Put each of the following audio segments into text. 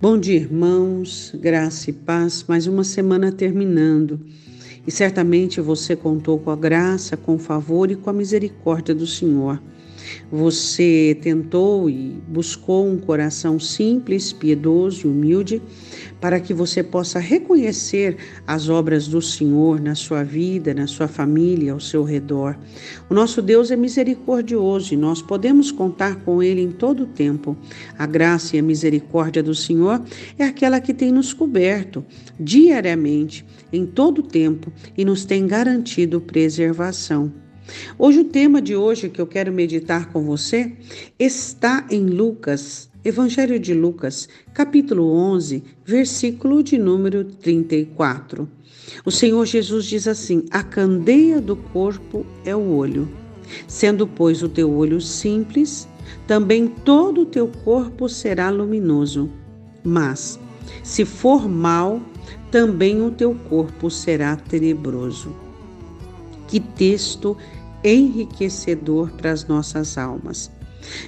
Bom dia, irmãos, graça e paz. Mais uma semana terminando. E certamente você contou com a graça, com o favor e com a misericórdia do Senhor. Você tentou e buscou um coração simples, piedoso e humilde para que você possa reconhecer as obras do Senhor na sua vida, na sua família, ao seu redor. O nosso Deus é misericordioso e nós podemos contar com Ele em todo o tempo. A graça e a misericórdia do Senhor é aquela que tem nos coberto diariamente, em todo o tempo, e nos tem garantido preservação. Hoje, o tema de hoje que eu quero meditar com você está em Lucas, Evangelho de Lucas, capítulo 11, versículo de número 34. O Senhor Jesus diz assim: A candeia do corpo é o olho. Sendo, pois, o teu olho simples, também todo o teu corpo será luminoso. Mas, se for mal, também o teu corpo será tenebroso. Que texto enriquecedor para as nossas almas.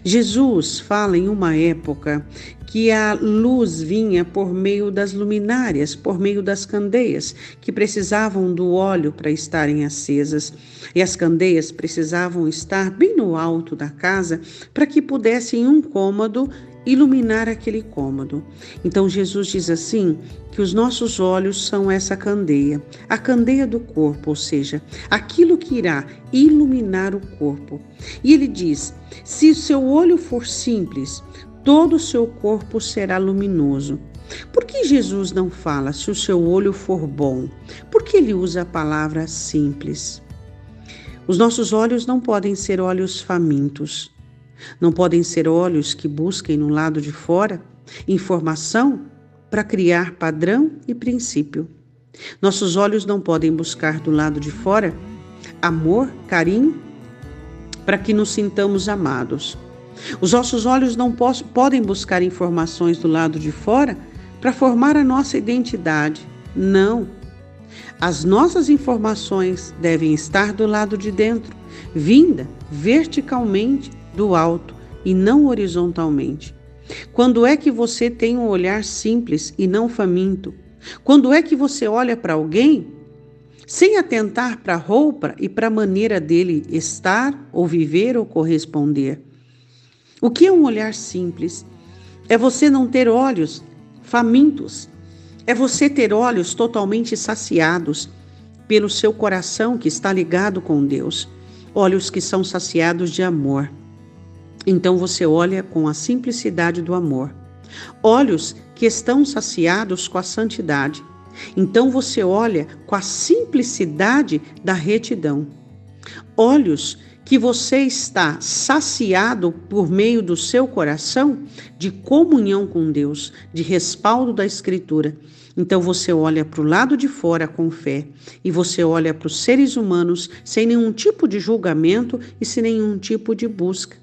Jesus fala em uma época que a luz vinha por meio das luminárias, por meio das candeias, que precisavam do óleo para estarem acesas, e as candeias precisavam estar bem no alto da casa para que pudessem um cômodo iluminar aquele cômodo. Então Jesus diz assim que os nossos olhos são essa candeia, a candeia do corpo, ou seja, aquilo que irá iluminar o corpo. E ele diz: se o seu olho for simples, todo o seu corpo será luminoso. Por que Jesus não fala se o seu olho for bom? Por que ele usa a palavra simples? Os nossos olhos não podem ser olhos famintos. Não podem ser olhos que busquem no lado de fora informação para criar padrão e princípio. Nossos olhos não podem buscar do lado de fora amor, carinho, para que nos sintamos amados. Os nossos olhos não podem buscar informações do lado de fora para formar a nossa identidade. Não. As nossas informações devem estar do lado de dentro, vinda verticalmente do alto e não horizontalmente? Quando é que você tem um olhar simples e não faminto? Quando é que você olha para alguém sem atentar para a roupa e para a maneira dele estar ou viver ou corresponder? O que é um olhar simples? É você não ter olhos famintos. É você ter olhos totalmente saciados pelo seu coração que está ligado com Deus. Olhos que são saciados de amor. Então você olha com a simplicidade do amor. Olhos que estão saciados com a santidade. Então você olha com a simplicidade da retidão. Olhos que você está saciado por meio do seu coração de comunhão com Deus, de respaldo da Escritura. Então você olha para o lado de fora com fé e você olha para os seres humanos sem nenhum tipo de julgamento e sem nenhum tipo de busca.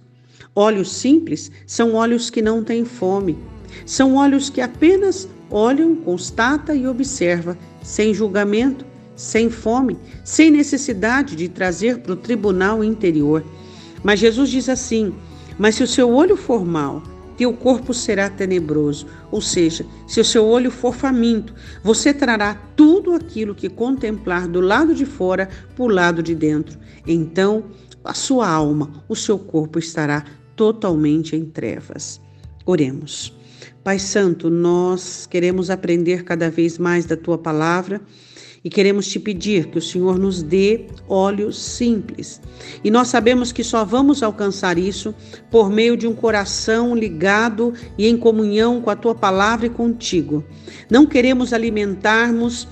Olhos simples são olhos que não têm fome. São olhos que apenas olham, constata e observa, sem julgamento, sem fome, sem necessidade de trazer para o tribunal interior. Mas Jesus diz assim: Mas se o seu olho for mau, teu corpo será tenebroso. Ou seja, se o seu olho for faminto, você trará tudo aquilo que contemplar do lado de fora para o lado de dentro. Então, a sua alma, o seu corpo estará totalmente em trevas. Oremos. Pai Santo, nós queremos aprender cada vez mais da tua palavra e queremos te pedir que o Senhor nos dê olhos simples. E nós sabemos que só vamos alcançar isso por meio de um coração ligado e em comunhão com a tua palavra e contigo. Não queremos alimentarmos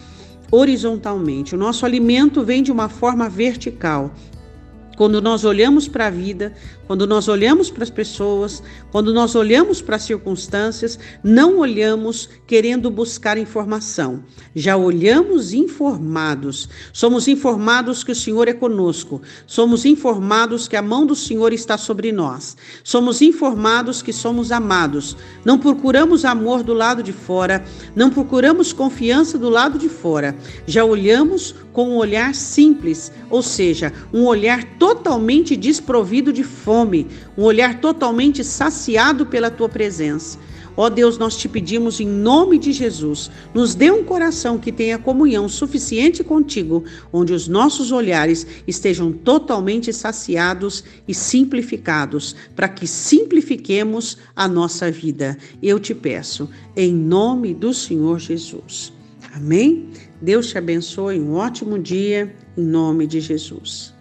horizontalmente. O nosso alimento vem de uma forma vertical, quando nós olhamos para a vida, quando nós olhamos para as pessoas, quando nós olhamos para as circunstâncias, não olhamos querendo buscar informação. Já olhamos informados. Somos informados que o Senhor é conosco. Somos informados que a mão do Senhor está sobre nós. Somos informados que somos amados. Não procuramos amor do lado de fora, não procuramos confiança do lado de fora. Já olhamos com um olhar simples, ou seja, um olhar totalmente desprovido de fome, um olhar totalmente saciado pela tua presença. Ó Deus, nós te pedimos em nome de Jesus, nos dê um coração que tenha comunhão suficiente contigo, onde os nossos olhares estejam totalmente saciados e simplificados, para que simplifiquemos a nossa vida. Eu te peço, em nome do Senhor Jesus. Amém? Deus te abençoe, um ótimo dia, em nome de Jesus.